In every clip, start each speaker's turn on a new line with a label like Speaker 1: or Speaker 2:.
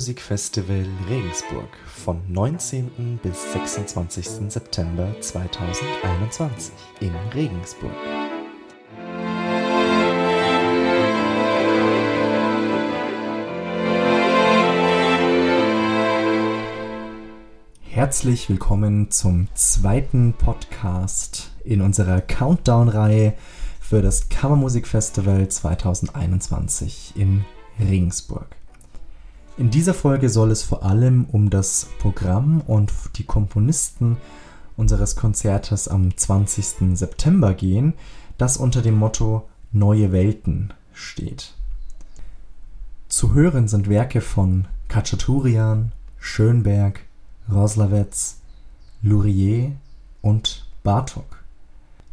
Speaker 1: Kammermusikfestival Regensburg vom 19. bis 26. September 2021 in Regensburg. Herzlich willkommen zum zweiten Podcast in unserer Countdown-Reihe für das Kammermusikfestival 2021 in Regensburg. In dieser Folge soll es vor allem um das Programm und die Komponisten unseres Konzertes am 20. September gehen, das unter dem Motto Neue Welten steht. Zu hören sind Werke von Kachaturian, Schönberg, Roslawetz, Lurier und Bartok.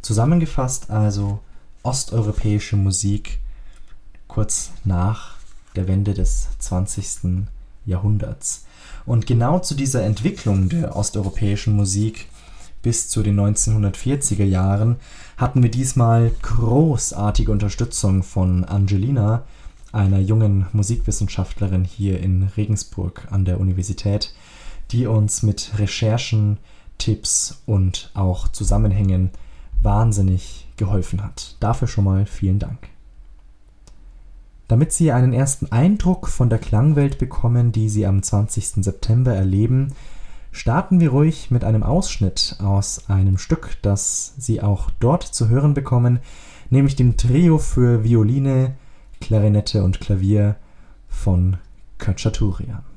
Speaker 1: Zusammengefasst also osteuropäische Musik kurz nach der Wende des 20. Jahrhunderts. Und genau zu dieser Entwicklung der osteuropäischen Musik bis zu den 1940er Jahren hatten wir diesmal großartige Unterstützung von Angelina, einer jungen Musikwissenschaftlerin hier in Regensburg an der Universität, die uns mit Recherchen, Tipps und auch Zusammenhängen wahnsinnig geholfen hat. Dafür schon mal vielen Dank. Damit Sie einen ersten Eindruck von der Klangwelt bekommen, die Sie am 20. September erleben, starten wir ruhig mit einem Ausschnitt aus einem Stück, das Sie auch dort zu hören bekommen, nämlich dem Trio für Violine, Klarinette und Klavier von Khachaturian.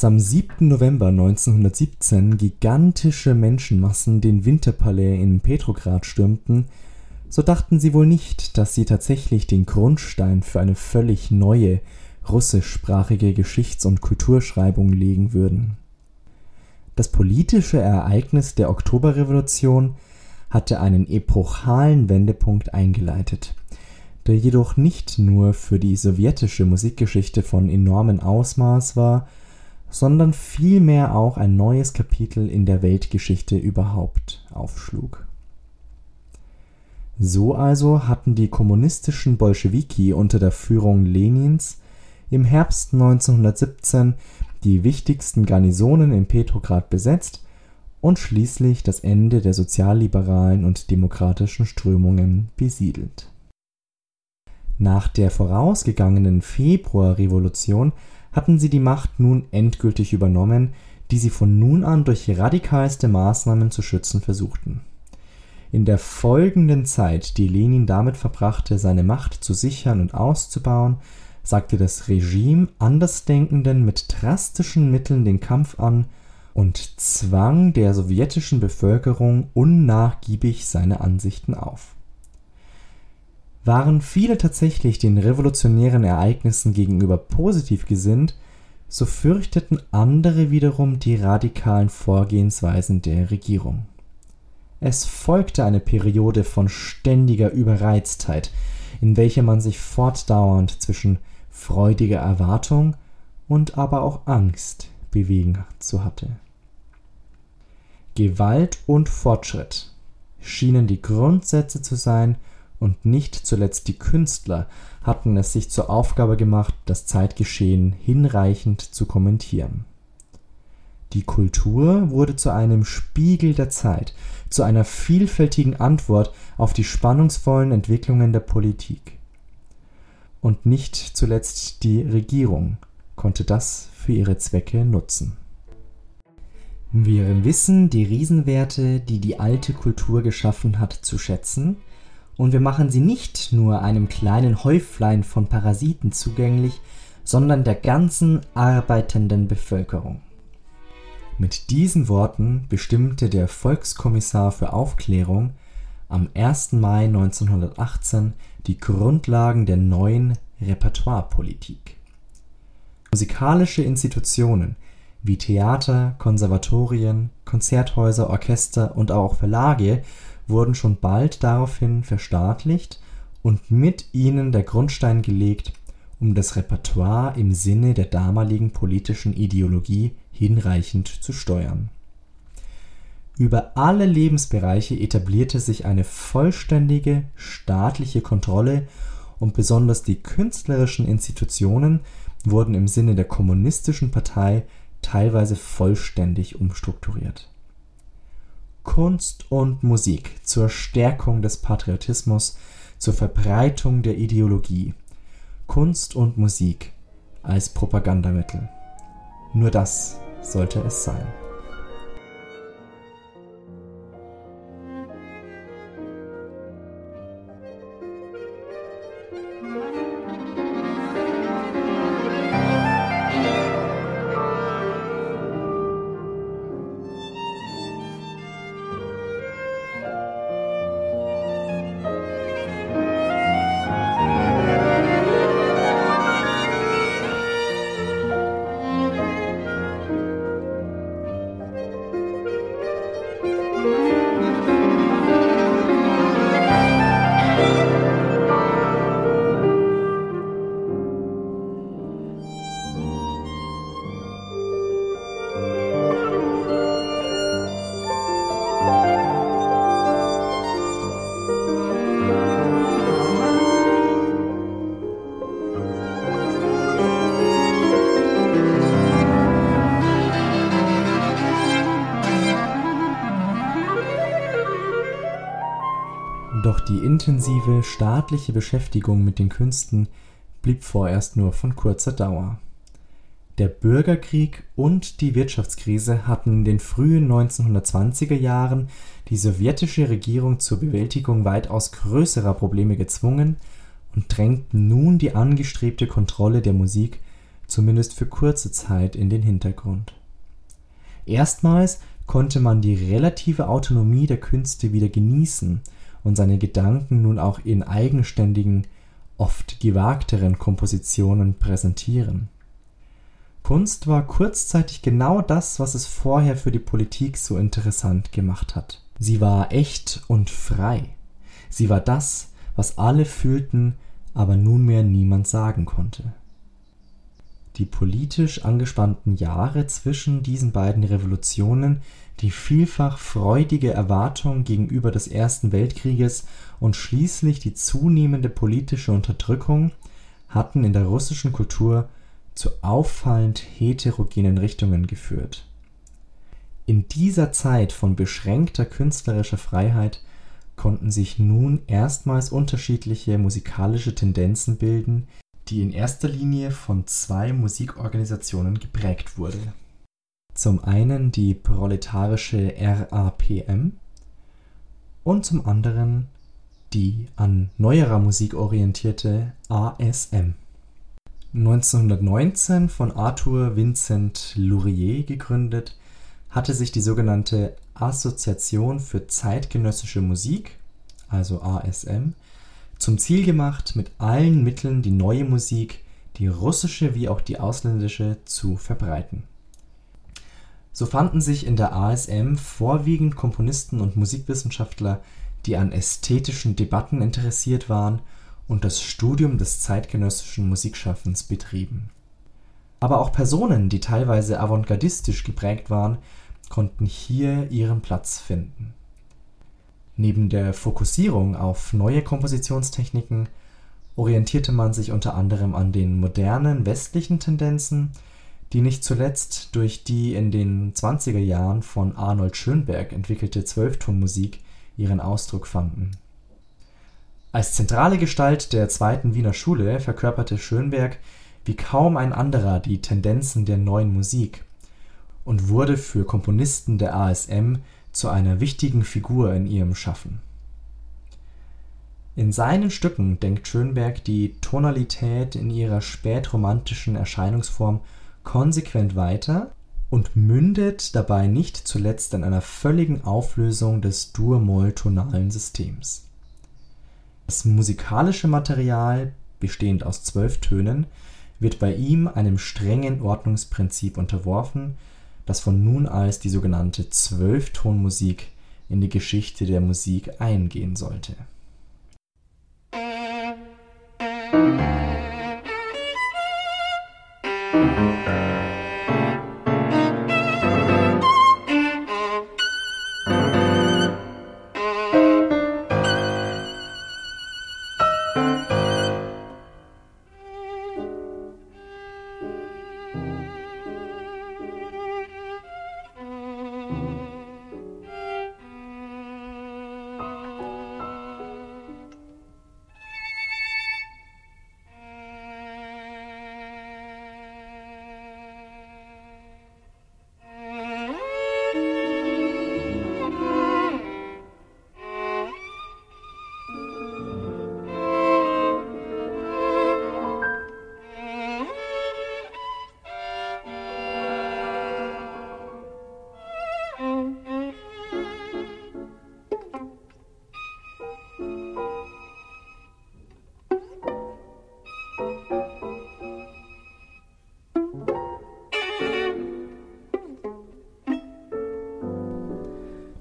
Speaker 1: Als am 7. November 1917 gigantische Menschenmassen den Winterpalais in Petrograd stürmten, so dachten sie wohl nicht, dass sie tatsächlich den Grundstein für eine völlig neue russischsprachige Geschichts und Kulturschreibung legen würden. Das politische Ereignis der Oktoberrevolution hatte einen epochalen Wendepunkt eingeleitet, der jedoch nicht nur für die sowjetische Musikgeschichte von enormem Ausmaß war sondern vielmehr auch ein neues Kapitel in der Weltgeschichte überhaupt aufschlug. So also hatten die kommunistischen Bolschewiki unter der Führung Lenins im Herbst 1917 die wichtigsten Garnisonen in Petrograd besetzt und schließlich das Ende der sozialliberalen und demokratischen Strömungen besiedelt. Nach der vorausgegangenen Februarrevolution hatten sie die Macht nun endgültig übernommen, die sie von nun an durch radikalste Maßnahmen zu schützen versuchten. In der folgenden Zeit, die Lenin damit verbrachte, seine Macht zu sichern und auszubauen, sagte das Regime Andersdenkenden mit drastischen Mitteln den Kampf an und zwang der sowjetischen Bevölkerung unnachgiebig seine Ansichten auf waren viele tatsächlich den revolutionären Ereignissen gegenüber positiv gesinnt, so fürchteten andere wiederum die radikalen Vorgehensweisen der Regierung. Es folgte eine Periode von ständiger Überreiztheit, in welcher man sich fortdauernd zwischen freudiger Erwartung und aber auch Angst bewegen zu hatte. Gewalt und Fortschritt schienen die Grundsätze zu sein, und nicht zuletzt die Künstler hatten es sich zur Aufgabe gemacht, das Zeitgeschehen hinreichend zu kommentieren. Die Kultur wurde zu einem Spiegel der Zeit, zu einer vielfältigen Antwort auf die spannungsvollen Entwicklungen der Politik. Und nicht zuletzt die Regierung konnte das für ihre Zwecke nutzen. Wir wissen die Riesenwerte, die die alte Kultur geschaffen hat, zu schätzen, und wir machen sie nicht nur einem kleinen Häuflein von Parasiten zugänglich, sondern der ganzen arbeitenden Bevölkerung. Mit diesen Worten bestimmte der Volkskommissar für Aufklärung am 1. Mai 1918 die Grundlagen der neuen Repertoirepolitik. Musikalische Institutionen wie Theater, Konservatorien, Konzerthäuser, Orchester und auch Verlage wurden schon bald daraufhin verstaatlicht und mit ihnen der Grundstein gelegt um das Repertoire im Sinne der damaligen politischen Ideologie hinreichend zu steuern. Über alle Lebensbereiche etablierte sich eine vollständige staatliche Kontrolle und besonders die künstlerischen Institutionen wurden im Sinne der Kommunistischen Partei teilweise vollständig umstrukturiert. Kunst und Musik zur Stärkung des Patriotismus, zur Verbreitung der Ideologie Kunst und Musik als Propagandamittel. Nur das sollte es sein. Die intensive staatliche Beschäftigung mit den Künsten blieb vorerst nur von kurzer Dauer. Der Bürgerkrieg und die Wirtschaftskrise hatten in den frühen 1920er Jahren die sowjetische Regierung zur Bewältigung weitaus größerer Probleme gezwungen und drängten nun die angestrebte Kontrolle der Musik zumindest für kurze Zeit in den Hintergrund. Erstmals konnte man die relative Autonomie der Künste wieder genießen und seine Gedanken nun auch in eigenständigen, oft gewagteren Kompositionen präsentieren. Kunst war kurzzeitig genau das, was es vorher für die Politik so interessant gemacht hat. Sie war echt und frei. Sie war das, was alle fühlten, aber nunmehr niemand sagen konnte. Die politisch angespannten Jahre zwischen diesen beiden Revolutionen die vielfach freudige Erwartung gegenüber des Ersten Weltkrieges und schließlich die zunehmende politische Unterdrückung hatten in der russischen Kultur zu auffallend heterogenen Richtungen geführt. In dieser Zeit von beschränkter künstlerischer Freiheit konnten sich nun erstmals unterschiedliche musikalische Tendenzen bilden, die in erster Linie von zwei Musikorganisationen geprägt wurde zum einen die proletarische RAPM und zum anderen die an neuerer Musik orientierte ASM. 1919 von Arthur Vincent Lourier gegründet, hatte sich die sogenannte Assoziation für zeitgenössische Musik, also ASM, zum Ziel gemacht, mit allen Mitteln die neue Musik, die russische wie auch die ausländische, zu verbreiten so fanden sich in der ASM vorwiegend Komponisten und Musikwissenschaftler, die an ästhetischen Debatten interessiert waren und das Studium des zeitgenössischen Musikschaffens betrieben. Aber auch Personen, die teilweise avantgardistisch geprägt waren, konnten hier ihren Platz finden. Neben der Fokussierung auf neue Kompositionstechniken orientierte man sich unter anderem an den modernen westlichen Tendenzen die nicht zuletzt durch die in den 20er Jahren von Arnold Schönberg entwickelte Zwölftonmusik ihren Ausdruck fanden. Als zentrale Gestalt der zweiten Wiener Schule verkörperte Schönberg wie kaum ein anderer die Tendenzen der Neuen Musik und wurde für Komponisten der ASM zu einer wichtigen Figur in ihrem Schaffen. In seinen Stücken denkt Schönberg die Tonalität in ihrer spätromantischen Erscheinungsform konsequent weiter und mündet dabei nicht zuletzt in einer völligen Auflösung des dur-moll-tonalen Systems. Das musikalische Material, bestehend aus zwölf Tönen, wird bei ihm einem strengen Ordnungsprinzip unterworfen, das von nun als die sogenannte Zwölftonmusik in die Geschichte der Musik eingehen sollte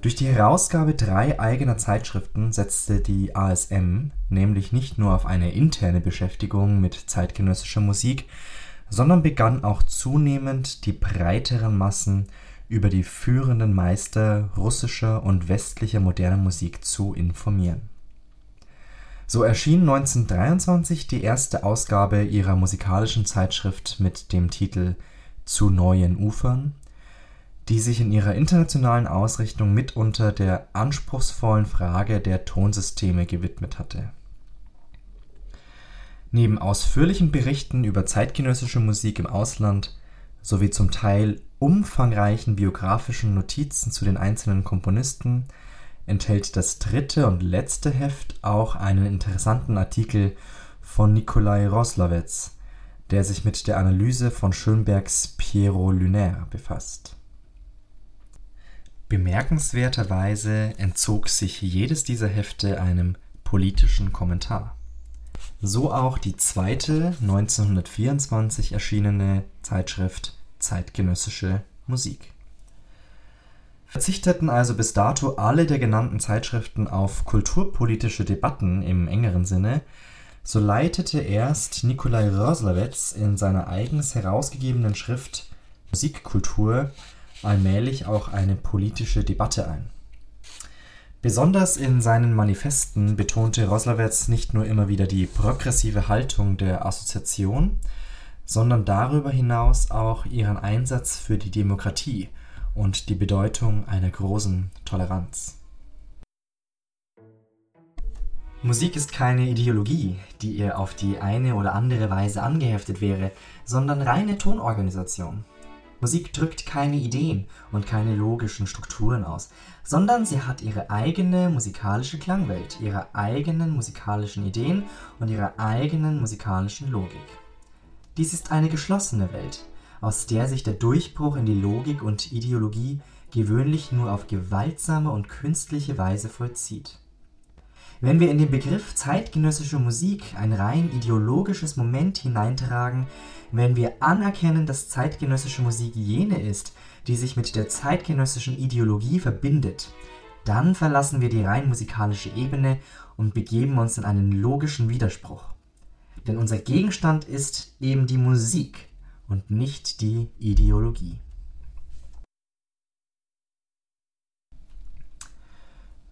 Speaker 1: Durch die Herausgabe drei eigener Zeitschriften setzte die ASM nämlich nicht nur auf eine interne Beschäftigung mit zeitgenössischer Musik, sondern begann auch zunehmend die breiteren Massen über die führenden Meister russischer und westlicher moderner Musik zu informieren. So erschien 1923 die erste Ausgabe ihrer musikalischen Zeitschrift mit dem Titel Zu neuen Ufern die sich in ihrer internationalen Ausrichtung mitunter der anspruchsvollen Frage der Tonsysteme gewidmet hatte. Neben ausführlichen Berichten über zeitgenössische Musik im Ausland sowie zum Teil umfangreichen biografischen Notizen zu den einzelnen Komponisten enthält das dritte und letzte Heft auch einen interessanten Artikel von Nikolai Roslawetz, der sich mit der Analyse von Schönbergs Pierrot Lunaire befasst Bemerkenswerterweise entzog sich jedes dieser Hefte einem politischen Kommentar. So auch die zweite 1924 erschienene Zeitschrift Zeitgenössische Musik. Verzichteten also bis dato alle der genannten Zeitschriften auf kulturpolitische Debatten im engeren Sinne, so leitete erst Nikolai Röslawetz in seiner eigens herausgegebenen Schrift Musikkultur allmählich auch eine politische Debatte ein. Besonders in seinen Manifesten betonte Roslawetz nicht nur immer wieder die progressive Haltung der Assoziation, sondern darüber hinaus auch ihren Einsatz für die Demokratie und die Bedeutung einer großen Toleranz. Musik ist keine Ideologie, die ihr auf die eine oder andere Weise angeheftet wäre, sondern reine Tonorganisation. Musik drückt keine Ideen und keine logischen Strukturen aus, sondern sie hat ihre eigene musikalische Klangwelt, ihre eigenen musikalischen Ideen und ihre eigenen musikalischen Logik. Dies ist eine geschlossene Welt, aus der sich der Durchbruch in die Logik und Ideologie gewöhnlich nur auf gewaltsame und künstliche Weise vollzieht. Wenn wir in den Begriff zeitgenössische Musik ein rein ideologisches Moment hineintragen, wenn wir anerkennen, dass zeitgenössische Musik jene ist, die sich mit der zeitgenössischen Ideologie verbindet, dann verlassen wir die rein musikalische Ebene und begeben uns in einen logischen Widerspruch. Denn unser Gegenstand ist eben die Musik und nicht die Ideologie.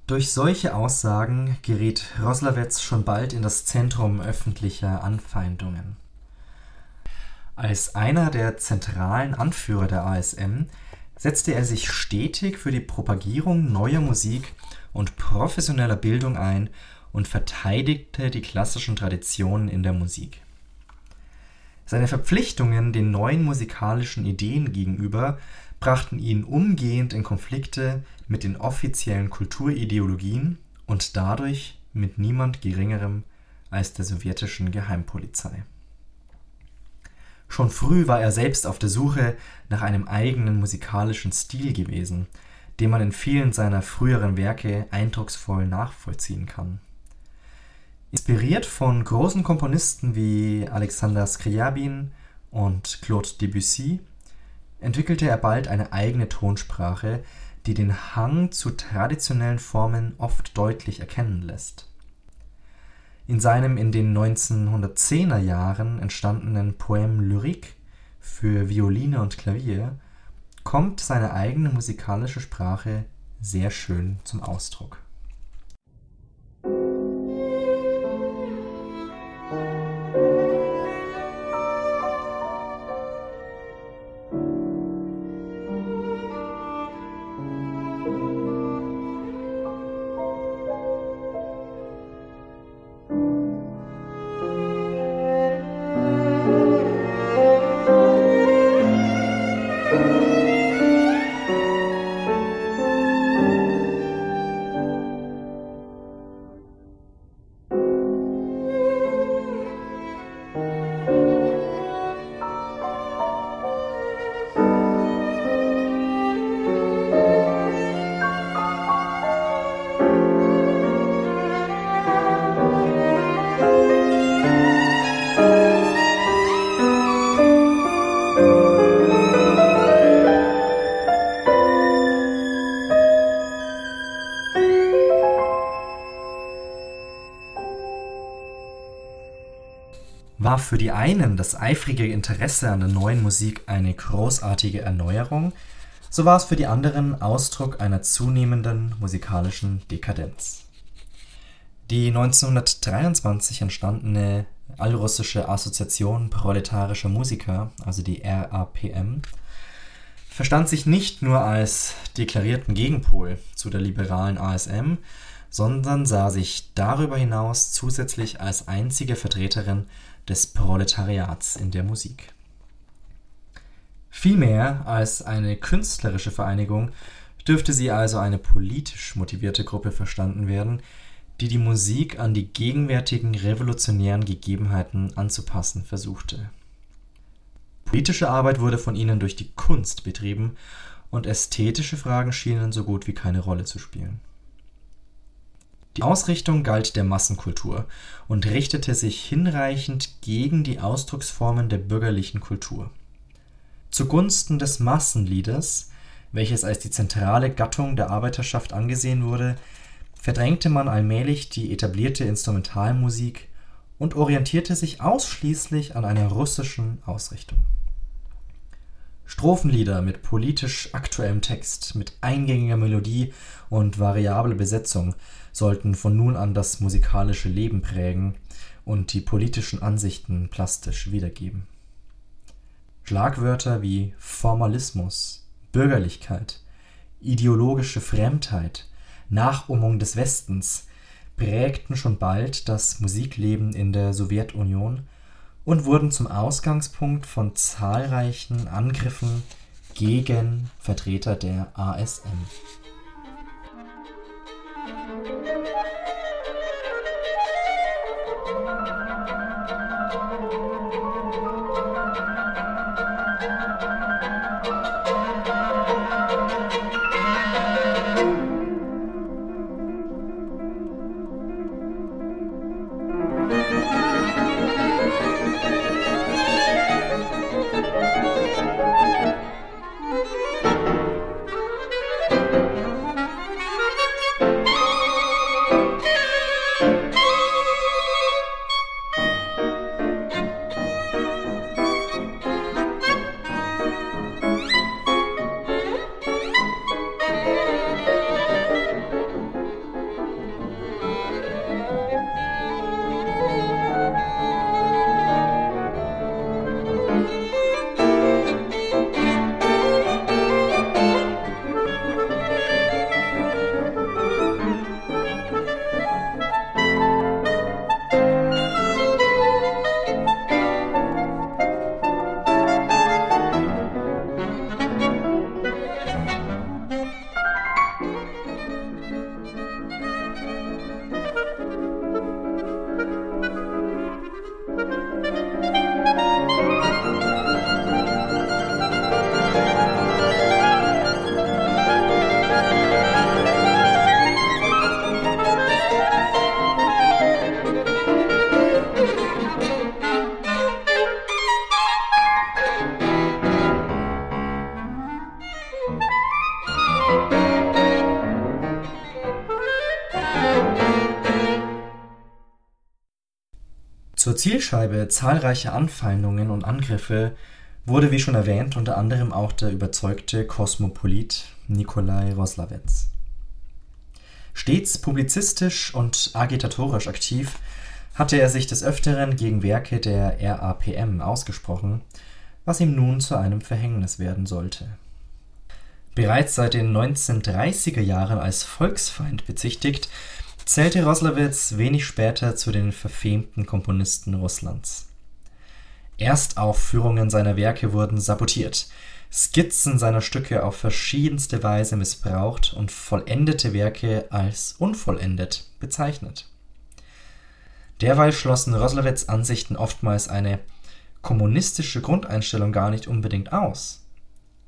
Speaker 1: Durch solche Aussagen gerät Roslawetz schon bald in das Zentrum öffentlicher Anfeindungen. Als einer der zentralen Anführer der ASM setzte er sich stetig für die Propagierung neuer Musik und professioneller Bildung ein und verteidigte die klassischen Traditionen in der Musik. Seine Verpflichtungen den neuen musikalischen Ideen gegenüber brachten ihn umgehend in Konflikte mit den offiziellen Kulturideologien und dadurch mit niemand Geringerem als der sowjetischen Geheimpolizei. Schon früh war er selbst auf der Suche nach einem eigenen musikalischen Stil gewesen, den man in vielen seiner früheren Werke eindrucksvoll nachvollziehen kann. Inspiriert von großen Komponisten wie Alexander Scriabin und Claude Debussy entwickelte er bald eine eigene Tonsprache, die den Hang zu traditionellen Formen oft deutlich erkennen lässt. In seinem in den 1910er Jahren entstandenen Poème lyrique für Violine und Klavier kommt seine eigene musikalische Sprache sehr schön zum Ausdruck War für die einen das eifrige Interesse an der neuen Musik eine großartige Erneuerung, so war es für die anderen Ausdruck einer zunehmenden musikalischen Dekadenz. Die 1923 entstandene Allrussische Assoziation proletarischer Musiker, also die RAPM, verstand sich nicht nur als deklarierten Gegenpol zu der liberalen ASM, sondern sah sich darüber hinaus zusätzlich als einzige Vertreterin des Proletariats in der Musik. Vielmehr als eine künstlerische Vereinigung dürfte sie also eine politisch motivierte Gruppe verstanden werden, die die Musik an die gegenwärtigen revolutionären Gegebenheiten anzupassen versuchte. Politische Arbeit wurde von ihnen durch die Kunst betrieben und ästhetische Fragen schienen so gut wie keine Rolle zu spielen die Ausrichtung galt der Massenkultur und richtete sich hinreichend gegen die Ausdrucksformen der bürgerlichen Kultur. Zugunsten des Massenliedes, welches als die zentrale Gattung der Arbeiterschaft angesehen wurde, verdrängte man allmählich die etablierte Instrumentalmusik und orientierte sich ausschließlich an einer russischen Ausrichtung. Strophenlieder mit politisch aktuellem Text, mit eingängiger Melodie und variabler Besetzung sollten von nun an das musikalische Leben prägen und die politischen Ansichten plastisch wiedergeben. Schlagwörter wie Formalismus, Bürgerlichkeit, ideologische Fremdheit, Nachahmung des Westens prägten schon bald das Musikleben in der Sowjetunion und wurden zum Ausgangspunkt von zahlreichen Angriffen gegen Vertreter der ASM. Zur Zielscheibe zahlreicher Anfeindungen und Angriffe wurde, wie schon erwähnt, unter anderem auch der überzeugte Kosmopolit Nikolai Roslawetz. Stets publizistisch und agitatorisch aktiv, hatte er sich des Öfteren gegen Werke der RAPM ausgesprochen, was ihm nun zu einem Verhängnis werden sollte. Bereits seit den 1930er Jahren als Volksfeind bezichtigt, zählte Roslawitz wenig später zu den verfemten Komponisten Russlands. Erstaufführungen seiner Werke wurden sabotiert, Skizzen seiner Stücke auf verschiedenste Weise missbraucht und vollendete Werke als unvollendet bezeichnet. Derweil schlossen Roslawets Ansichten oftmals eine kommunistische Grundeinstellung gar nicht unbedingt aus.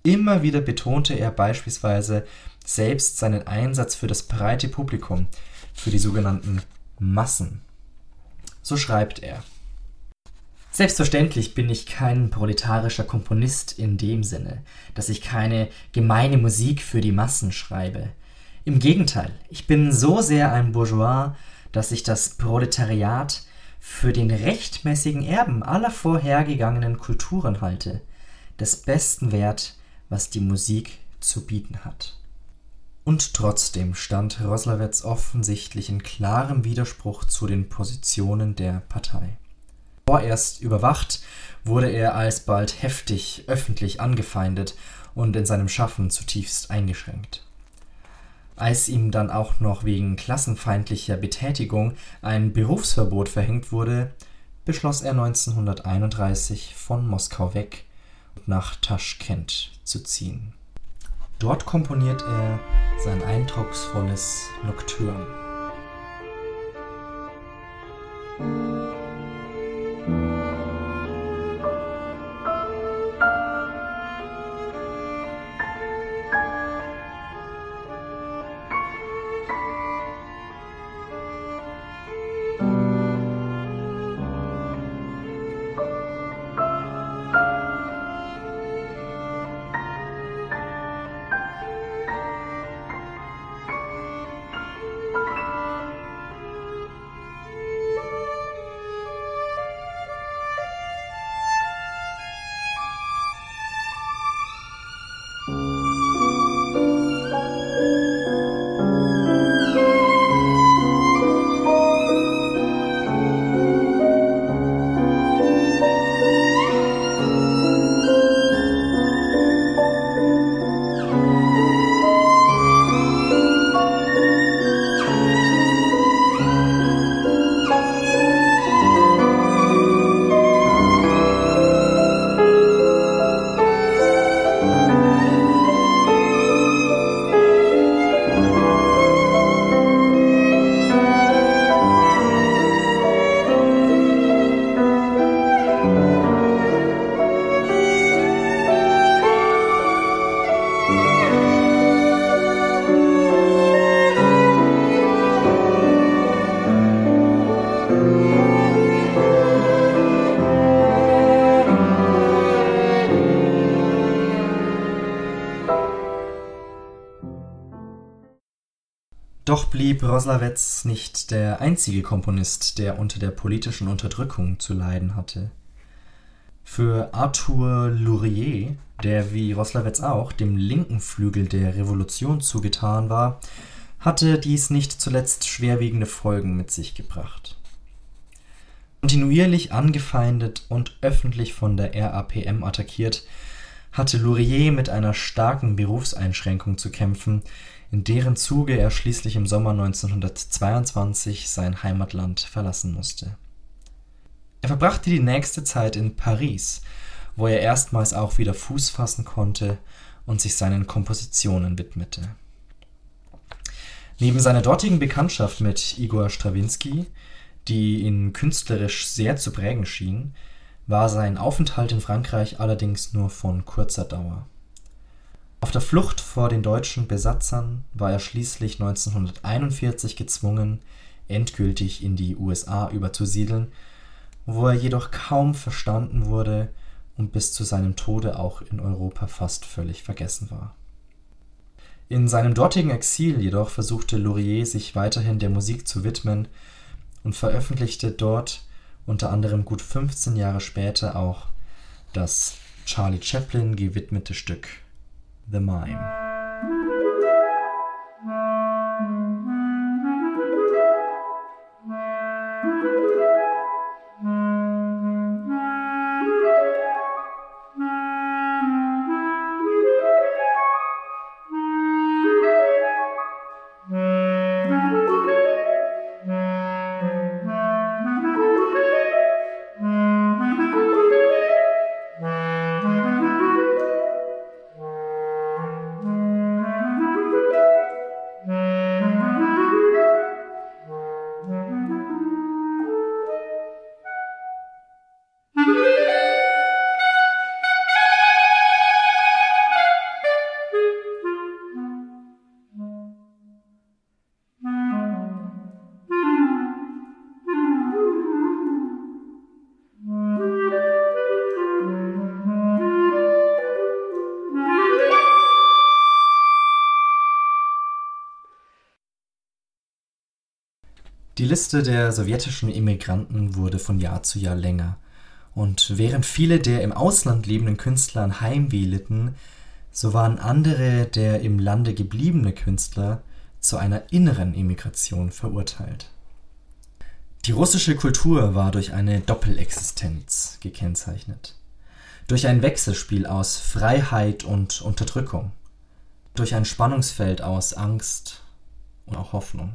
Speaker 1: Immer wieder betonte er beispielsweise selbst seinen Einsatz für das breite Publikum, für die sogenannten Massen. So schreibt er Selbstverständlich bin ich kein proletarischer Komponist in dem Sinne, dass ich keine gemeine Musik für die Massen schreibe. Im Gegenteil, ich bin so sehr ein Bourgeois, dass ich das Proletariat für den rechtmäßigen Erben aller vorhergegangenen Kulturen halte, des besten Wert, was die Musik zu bieten hat. Und trotzdem stand Roslawetz offensichtlich in klarem Widerspruch zu den Positionen der Partei. Vorerst überwacht, wurde er alsbald heftig öffentlich angefeindet und in seinem Schaffen zutiefst eingeschränkt. Als ihm dann auch noch wegen klassenfeindlicher Betätigung ein Berufsverbot verhängt wurde, beschloss er 1931 von Moskau weg und nach Taschkent zu ziehen. Dort komponiert er sein eindrucksvolles Nocturne. Blieb Roslawetz nicht der einzige Komponist, der unter der politischen Unterdrückung zu leiden hatte. Für Arthur Lourier, der wie Roslawetz auch dem linken Flügel der Revolution zugetan war, hatte dies nicht zuletzt schwerwiegende Folgen mit sich gebracht. Kontinuierlich angefeindet und öffentlich von der RAPM attackiert, hatte Lourier mit einer starken Berufseinschränkung zu kämpfen, in deren Zuge er schließlich im Sommer 1922 sein Heimatland verlassen musste. Er verbrachte die nächste Zeit in Paris, wo er erstmals auch wieder Fuß fassen konnte und sich seinen Kompositionen widmete. Neben seiner dortigen Bekanntschaft mit Igor Strawinski, die ihn künstlerisch sehr zu prägen schien, war sein Aufenthalt in Frankreich allerdings nur von kurzer Dauer auf der Flucht vor den deutschen Besatzern war er schließlich 1941 gezwungen, endgültig in die USA überzusiedeln, wo er jedoch kaum verstanden wurde und bis zu seinem Tode auch in Europa fast völlig vergessen war. In seinem dortigen Exil jedoch versuchte Laurier sich weiterhin der Musik zu widmen und veröffentlichte dort unter anderem gut 15 Jahre später auch das Charlie Chaplin gewidmete Stück The Mime. Liste der sowjetischen Immigranten wurde von Jahr zu Jahr länger. Und während viele der im Ausland lebenden Künstler an Heimweh litten, so waren andere der im Lande gebliebene Künstler zu einer inneren Immigration verurteilt. Die russische Kultur war durch eine Doppelexistenz gekennzeichnet. Durch ein Wechselspiel aus Freiheit und Unterdrückung. Durch ein Spannungsfeld aus Angst und auch Hoffnung.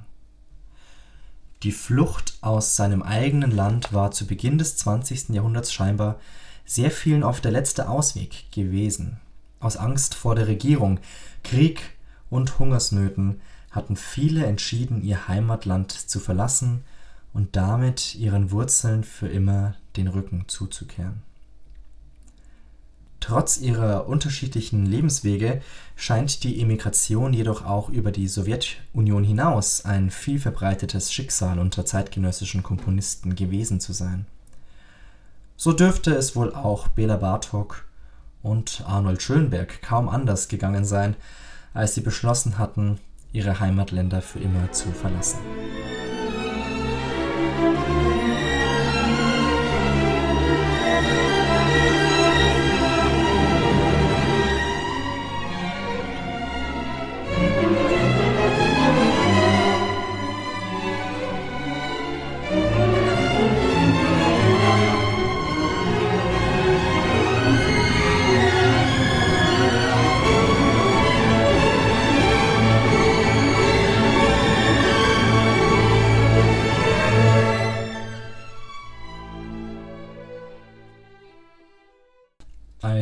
Speaker 1: Die Flucht aus seinem eigenen Land war zu Beginn des 20. Jahrhunderts scheinbar sehr vielen oft der letzte Ausweg gewesen. Aus Angst vor der Regierung, Krieg und Hungersnöten hatten viele entschieden, ihr Heimatland zu verlassen und damit ihren Wurzeln für immer den Rücken zuzukehren Trotz ihrer unterschiedlichen Lebenswege scheint die Emigration jedoch auch über die Sowjetunion hinaus ein vielverbreitetes Schicksal unter zeitgenössischen Komponisten gewesen zu sein. So dürfte es wohl auch Bela Bartok und Arnold Schönberg kaum anders gegangen sein, als sie beschlossen hatten, ihre Heimatländer für immer zu verlassen.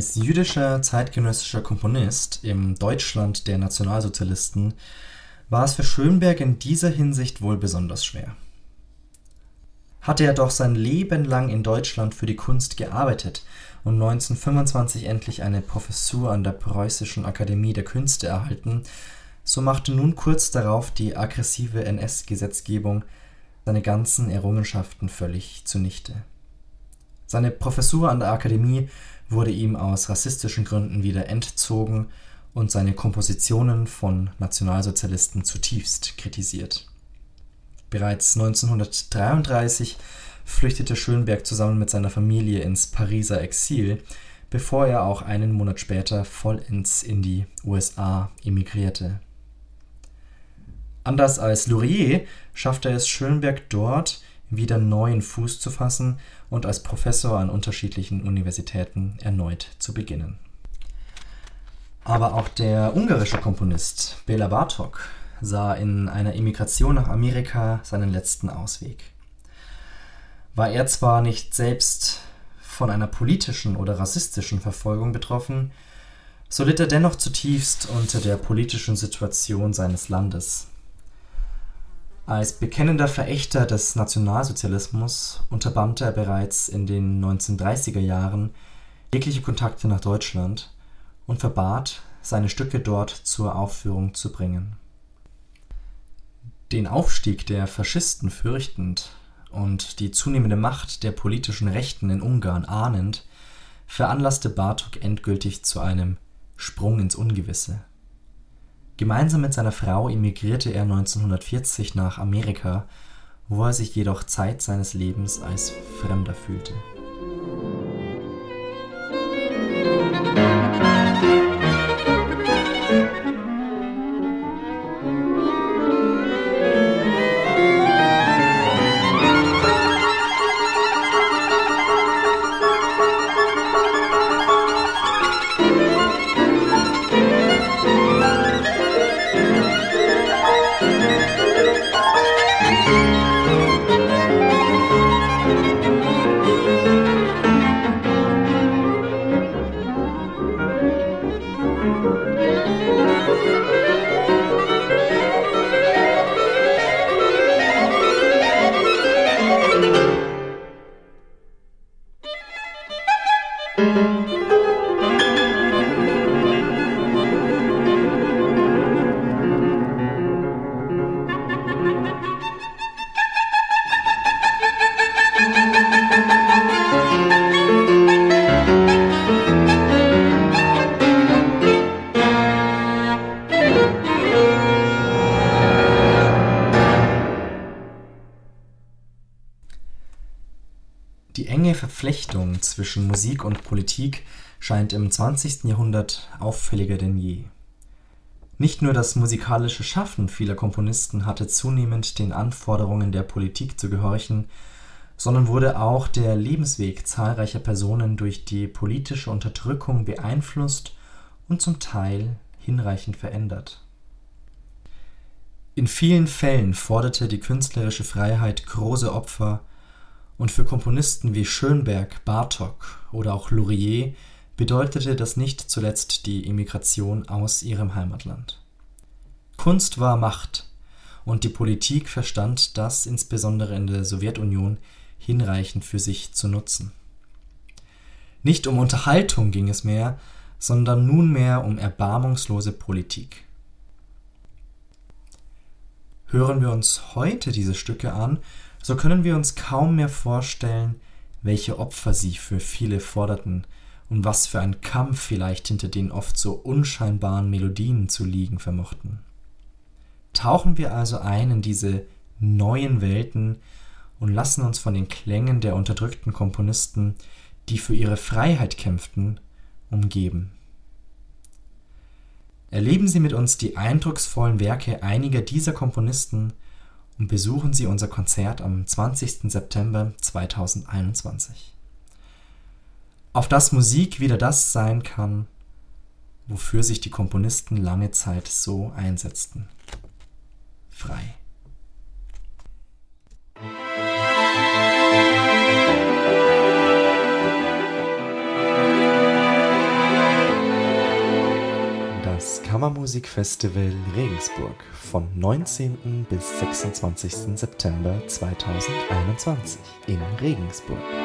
Speaker 1: Als jüdischer zeitgenössischer Komponist im Deutschland der Nationalsozialisten war es für Schönberg in dieser Hinsicht wohl besonders schwer. Hatte er doch sein Leben lang in Deutschland für die Kunst gearbeitet und 1925 endlich eine Professur an der Preußischen Akademie der Künste erhalten, so machte nun kurz darauf die aggressive NS-Gesetzgebung seine ganzen Errungenschaften völlig zunichte. Seine Professur an der Akademie wurde ihm aus rassistischen Gründen wieder entzogen und seine Kompositionen von Nationalsozialisten zutiefst kritisiert. Bereits 1933 flüchtete Schönberg zusammen mit seiner Familie ins Pariser Exil, bevor er auch einen Monat später vollends in die USA emigrierte. Anders als Laurier schaffte es Schönberg dort, wieder neuen Fuß zu fassen und als Professor an unterschiedlichen Universitäten erneut zu beginnen. Aber auch der ungarische Komponist Bela Bartok sah in einer Emigration nach Amerika seinen letzten Ausweg. War er zwar nicht selbst von einer politischen oder rassistischen Verfolgung betroffen, so litt er dennoch zutiefst unter der politischen Situation seines Landes als bekennender Verächter des Nationalsozialismus unterband er bereits in den 1930er Jahren jegliche Kontakte nach Deutschland und verbat, seine Stücke dort zur Aufführung zu bringen. Den Aufstieg der Faschisten fürchtend und die zunehmende Macht der politischen Rechten in Ungarn ahnend, veranlasste Bartok endgültig zu einem Sprung ins Ungewisse Gemeinsam mit seiner Frau emigrierte er 1940 nach Amerika, wo er sich jedoch Zeit seines Lebens als Fremder fühlte. Zwischen Musik und Politik scheint im 20. Jahrhundert auffälliger denn je. Nicht nur das musikalische Schaffen vieler Komponisten hatte zunehmend den Anforderungen der Politik zu gehorchen, sondern wurde auch der Lebensweg zahlreicher Personen durch die politische Unterdrückung beeinflusst und zum Teil hinreichend verändert. In vielen Fällen forderte die künstlerische Freiheit große Opfer und für Komponisten wie Schönberg, Bartók oder auch Laurier bedeutete das nicht zuletzt die Emigration aus ihrem Heimatland. Kunst war Macht, und die Politik verstand das insbesondere in der Sowjetunion hinreichend für sich zu nutzen. Nicht um Unterhaltung ging es mehr, sondern nunmehr um erbarmungslose Politik. Hören wir uns heute diese Stücke an, so können wir uns kaum mehr vorstellen, welche Opfer sie für viele forderten und was für ein Kampf vielleicht hinter den oft so unscheinbaren Melodien zu liegen vermochten. Tauchen wir also ein in diese neuen Welten und lassen uns von den Klängen der unterdrückten Komponisten, die für ihre Freiheit kämpften, umgeben. Erleben Sie mit uns die eindrucksvollen Werke einiger dieser Komponisten und besuchen Sie unser Konzert am 20. September 2021. Auf das Musik wieder das sein kann, wofür sich die Komponisten lange Zeit so einsetzten. Frei. Kammermusikfestival Regensburg von 19. bis 26. September 2021 in Regensburg.